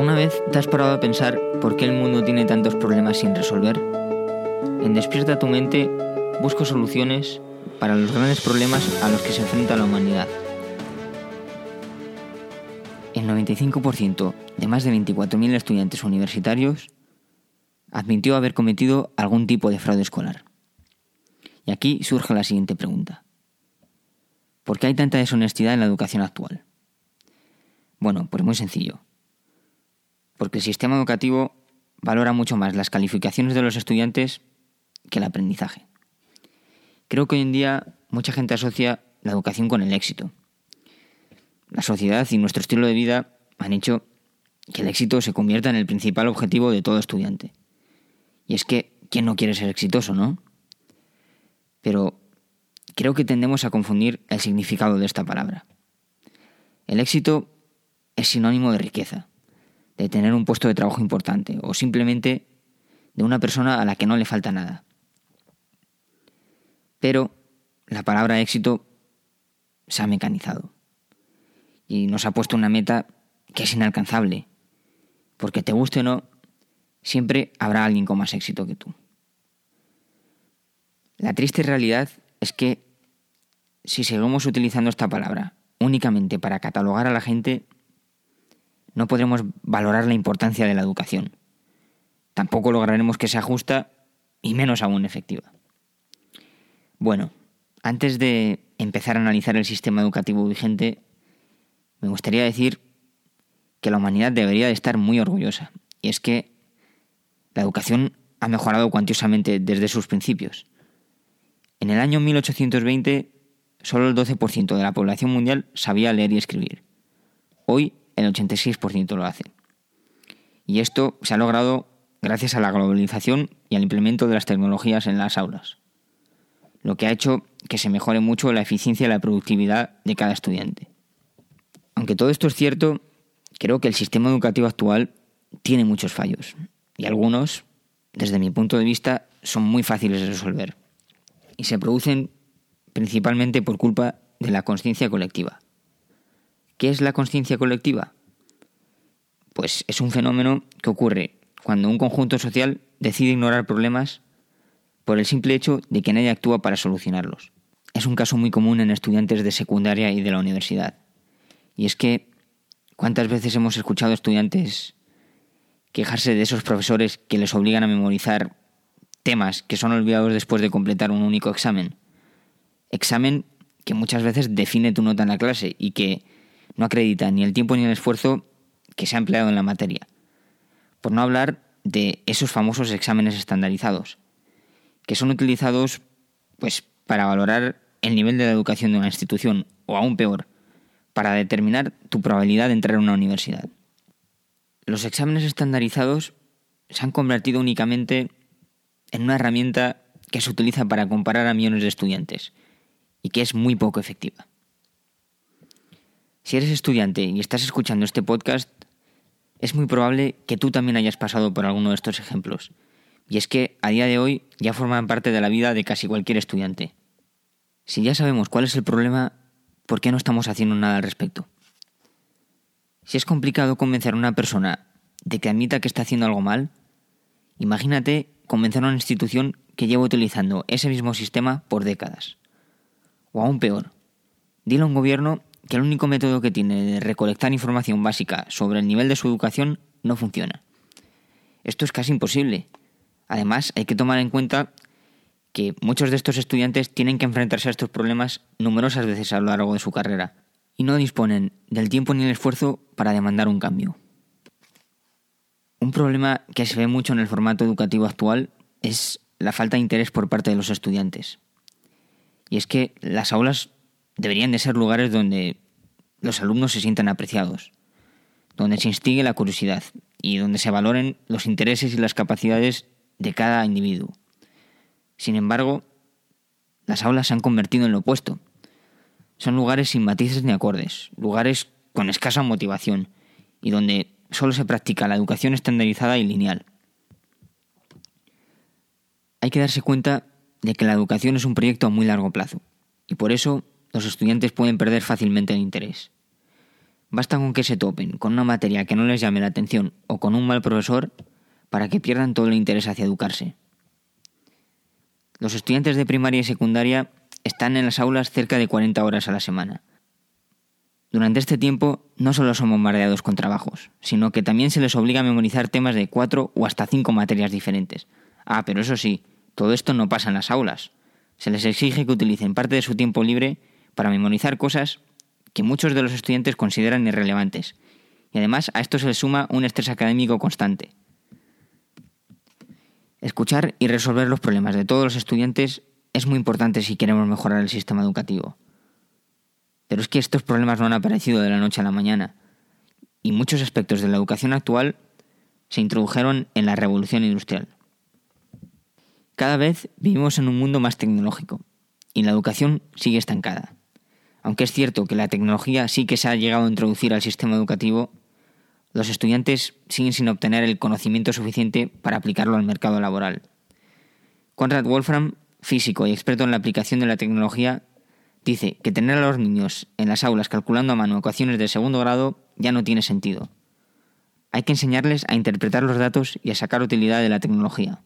¿Alguna vez te has parado a pensar por qué el mundo tiene tantos problemas sin resolver? En Despierta tu mente busco soluciones para los grandes problemas a los que se enfrenta la humanidad. El 95% de más de 24.000 estudiantes universitarios admitió haber cometido algún tipo de fraude escolar. Y aquí surge la siguiente pregunta. ¿Por qué hay tanta deshonestidad en la educación actual? Bueno, pues muy sencillo. Porque el sistema educativo valora mucho más las calificaciones de los estudiantes que el aprendizaje. Creo que hoy en día mucha gente asocia la educación con el éxito. La sociedad y nuestro estilo de vida han hecho que el éxito se convierta en el principal objetivo de todo estudiante. Y es que, ¿quién no quiere ser exitoso, no? Pero creo que tendemos a confundir el significado de esta palabra. El éxito es sinónimo de riqueza, de tener un puesto de trabajo importante o simplemente de una persona a la que no le falta nada. Pero la palabra éxito se ha mecanizado y nos ha puesto una meta que es inalcanzable, porque te guste o no, siempre habrá alguien con más éxito que tú. La triste realidad es que si seguimos utilizando esta palabra únicamente para catalogar a la gente, no podremos valorar la importancia de la educación. Tampoco lograremos que sea justa y menos aún efectiva. Bueno, antes de empezar a analizar el sistema educativo vigente, me gustaría decir que la humanidad debería de estar muy orgullosa. Y es que la educación ha mejorado cuantiosamente desde sus principios. En el año 1820, solo el 12% de la población mundial sabía leer y escribir. Hoy, el 86% lo hace. Y esto se ha logrado gracias a la globalización y al implemento de las tecnologías en las aulas, lo que ha hecho que se mejore mucho la eficiencia y la productividad de cada estudiante. Aunque todo esto es cierto, creo que el sistema educativo actual tiene muchos fallos, y algunos, desde mi punto de vista, son muy fáciles de resolver y se producen principalmente por culpa de la conciencia colectiva. ¿Qué es la conciencia colectiva? Pues es un fenómeno que ocurre cuando un conjunto social decide ignorar problemas por el simple hecho de que nadie actúa para solucionarlos. Es un caso muy común en estudiantes de secundaria y de la universidad. Y es que, ¿cuántas veces hemos escuchado estudiantes quejarse de esos profesores que les obligan a memorizar temas que son olvidados después de completar un único examen. Examen que muchas veces define tu nota en la clase y que no acredita ni el tiempo ni el esfuerzo que se ha empleado en la materia. Por no hablar de esos famosos exámenes estandarizados, que son utilizados pues para valorar el nivel de la educación de una institución o aún peor, para determinar tu probabilidad de entrar a una universidad. Los exámenes estandarizados se han convertido únicamente en una herramienta que se utiliza para comparar a millones de estudiantes y que es muy poco efectiva. Si eres estudiante y estás escuchando este podcast, es muy probable que tú también hayas pasado por alguno de estos ejemplos. Y es que a día de hoy ya forman parte de la vida de casi cualquier estudiante. Si ya sabemos cuál es el problema, ¿por qué no estamos haciendo nada al respecto? Si es complicado convencer a una persona de que admita que está haciendo algo mal, imagínate convencer a una institución que lleva utilizando ese mismo sistema por décadas. O aún peor, dile a un gobierno que el único método que tiene de recolectar información básica sobre el nivel de su educación no funciona. Esto es casi imposible. Además, hay que tomar en cuenta que muchos de estos estudiantes tienen que enfrentarse a estos problemas numerosas veces a lo largo de su carrera y no disponen del tiempo ni el esfuerzo para demandar un cambio. Un problema que se ve mucho en el formato educativo actual es la falta de interés por parte de los estudiantes. Y es que las aulas deberían de ser lugares donde los alumnos se sientan apreciados, donde se instigue la curiosidad y donde se valoren los intereses y las capacidades de cada individuo. Sin embargo, las aulas se han convertido en lo opuesto. Son lugares sin matices ni acordes, lugares con escasa motivación y donde solo se practica la educación estandarizada y lineal. Hay que darse cuenta de que la educación es un proyecto a muy largo plazo, y por eso los estudiantes pueden perder fácilmente el interés. Basta con que se topen con una materia que no les llame la atención o con un mal profesor para que pierdan todo el interés hacia educarse. Los estudiantes de primaria y secundaria están en las aulas cerca de 40 horas a la semana. Durante este tiempo no solo son bombardeados con trabajos, sino que también se les obliga a memorizar temas de cuatro o hasta cinco materias diferentes. Ah, pero eso sí, todo esto no pasa en las aulas. Se les exige que utilicen parte de su tiempo libre para memorizar cosas que muchos de los estudiantes consideran irrelevantes. Y además a esto se le suma un estrés académico constante. Escuchar y resolver los problemas de todos los estudiantes es muy importante si queremos mejorar el sistema educativo. Pero es que estos problemas no han aparecido de la noche a la mañana, y muchos aspectos de la educación actual se introdujeron en la revolución industrial. Cada vez vivimos en un mundo más tecnológico, y la educación sigue estancada. Aunque es cierto que la tecnología sí que se ha llegado a introducir al sistema educativo, los estudiantes siguen sin obtener el conocimiento suficiente para aplicarlo al mercado laboral. Conrad Wolfram, físico y experto en la aplicación de la tecnología, dice que tener a los niños en las aulas calculando a mano ecuaciones de segundo grado ya no tiene sentido. Hay que enseñarles a interpretar los datos y a sacar utilidad de la tecnología.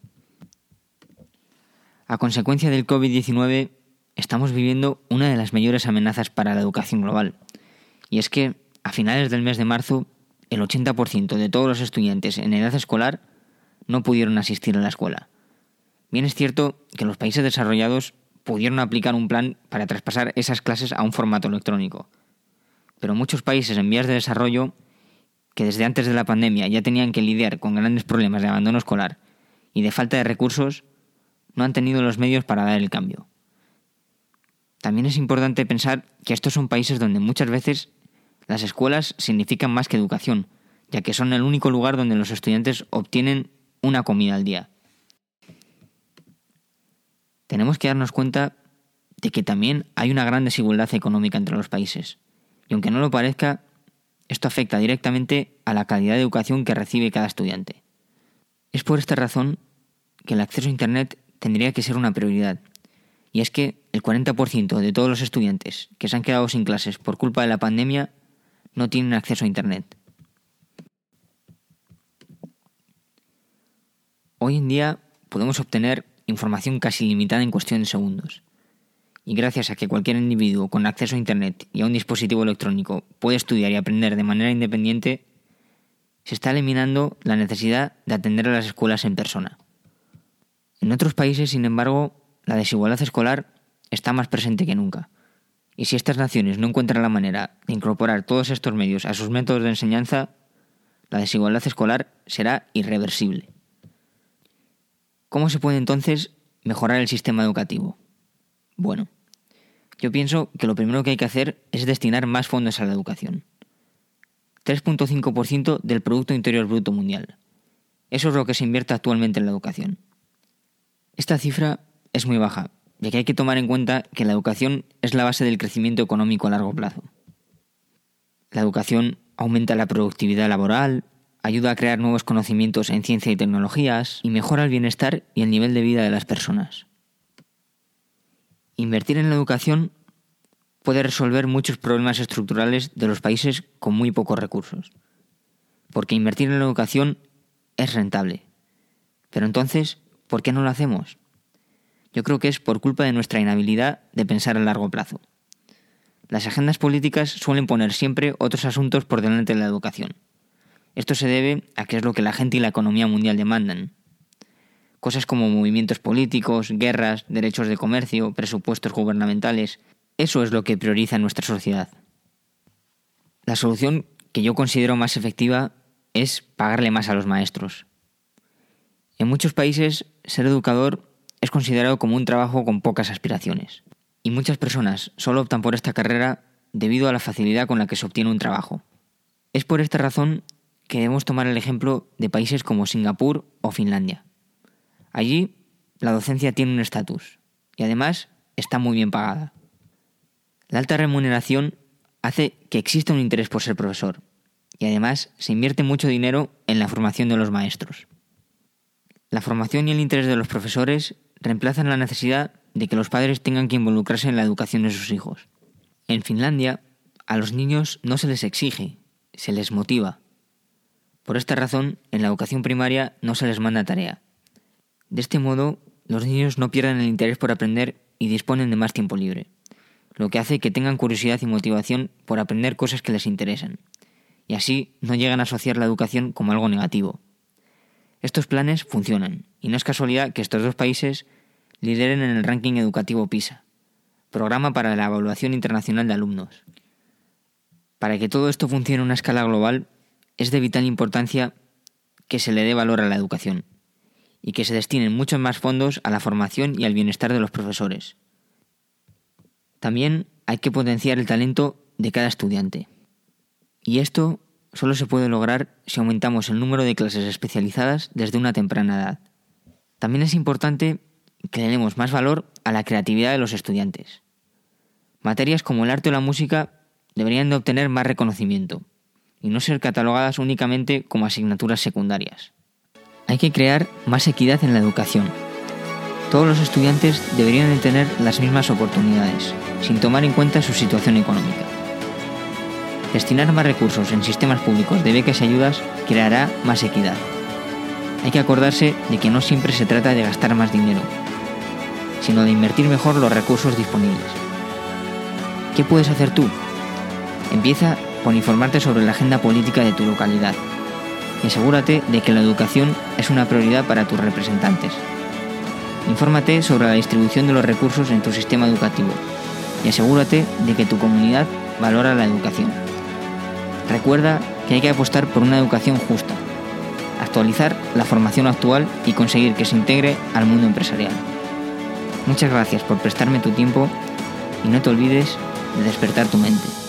A consecuencia del COVID-19, estamos viviendo una de las mayores amenazas para la educación global. Y es que, a finales del mes de marzo, el 80% de todos los estudiantes en edad escolar no pudieron asistir a la escuela. Bien es cierto que los países desarrollados pudieron aplicar un plan para traspasar esas clases a un formato electrónico. Pero muchos países en vías de desarrollo, que desde antes de la pandemia ya tenían que lidiar con grandes problemas de abandono escolar y de falta de recursos, no han tenido los medios para dar el cambio. También es importante pensar que estos son países donde muchas veces las escuelas significan más que educación, ya que son el único lugar donde los estudiantes obtienen una comida al día. Tenemos que darnos cuenta de que también hay una gran desigualdad económica entre los países. Y aunque no lo parezca, esto afecta directamente a la calidad de educación que recibe cada estudiante. Es por esta razón que el acceso a Internet tendría que ser una prioridad y es que el 40% de todos los estudiantes que se han quedado sin clases por culpa de la pandemia no tienen acceso a Internet. Hoy en día podemos obtener información casi limitada en cuestión de segundos. Y gracias a que cualquier individuo con acceso a Internet y a un dispositivo electrónico puede estudiar y aprender de manera independiente, se está eliminando la necesidad de atender a las escuelas en persona. En otros países, sin embargo, la desigualdad escolar está más presente que nunca. Y si estas naciones no encuentran la manera de incorporar todos estos medios a sus métodos de enseñanza, la desigualdad escolar será irreversible. ¿Cómo se puede entonces mejorar el sistema educativo? Bueno, yo pienso que lo primero que hay que hacer es destinar más fondos a la educación. 3.5% del Producto Interior Bruto Mundial. Eso es lo que se invierte actualmente en la educación. Esta cifra es muy baja, ya que hay que tomar en cuenta que la educación es la base del crecimiento económico a largo plazo. La educación aumenta la productividad laboral, ayuda a crear nuevos conocimientos en ciencia y tecnologías y mejora el bienestar y el nivel de vida de las personas. Invertir en la educación puede resolver muchos problemas estructurales de los países con muy pocos recursos, porque invertir en la educación es rentable. Pero entonces, ¿por qué no lo hacemos? Yo creo que es por culpa de nuestra inhabilidad de pensar a largo plazo. Las agendas políticas suelen poner siempre otros asuntos por delante de la educación. Esto se debe a que es lo que la gente y la economía mundial demandan. Cosas como movimientos políticos, guerras, derechos de comercio, presupuestos gubernamentales, eso es lo que prioriza nuestra sociedad. La solución que yo considero más efectiva es pagarle más a los maestros. En muchos países, ser educador es considerado como un trabajo con pocas aspiraciones. Y muchas personas solo optan por esta carrera debido a la facilidad con la que se obtiene un trabajo. Es por esta razón que debemos tomar el ejemplo de países como Singapur o Finlandia. Allí la docencia tiene un estatus y además está muy bien pagada. La alta remuneración hace que exista un interés por ser profesor y además se invierte mucho dinero en la formación de los maestros. La formación y el interés de los profesores reemplazan la necesidad de que los padres tengan que involucrarse en la educación de sus hijos. En Finlandia a los niños no se les exige, se les motiva. Por esta razón, en la educación primaria no se les manda tarea. De este modo, los niños no pierden el interés por aprender y disponen de más tiempo libre, lo que hace que tengan curiosidad y motivación por aprender cosas que les interesan, y así no llegan a asociar la educación como algo negativo. Estos planes funcionan, y no es casualidad que estos dos países lideren en el ranking educativo PISA, Programa para la Evaluación Internacional de Alumnos. Para que todo esto funcione a una escala global, es de vital importancia que se le dé valor a la educación y que se destinen muchos más fondos a la formación y al bienestar de los profesores. También hay que potenciar el talento de cada estudiante. Y esto solo se puede lograr si aumentamos el número de clases especializadas desde una temprana edad. También es importante que le demos más valor a la creatividad de los estudiantes. Materias como el arte o la música deberían de obtener más reconocimiento y no ser catalogadas únicamente como asignaturas secundarias. Hay que crear más equidad en la educación. Todos los estudiantes deberían de tener las mismas oportunidades, sin tomar en cuenta su situación económica. Destinar más recursos en sistemas públicos de becas y ayudas creará más equidad. Hay que acordarse de que no siempre se trata de gastar más dinero, sino de invertir mejor los recursos disponibles. ¿Qué puedes hacer tú? Empieza por informarte sobre la agenda política de tu localidad y asegúrate de que la educación es una prioridad para tus representantes. Infórmate sobre la distribución de los recursos en tu sistema educativo y asegúrate de que tu comunidad valora la educación. Recuerda que hay que apostar por una educación justa, actualizar la formación actual y conseguir que se integre al mundo empresarial. Muchas gracias por prestarme tu tiempo y no te olvides de despertar tu mente.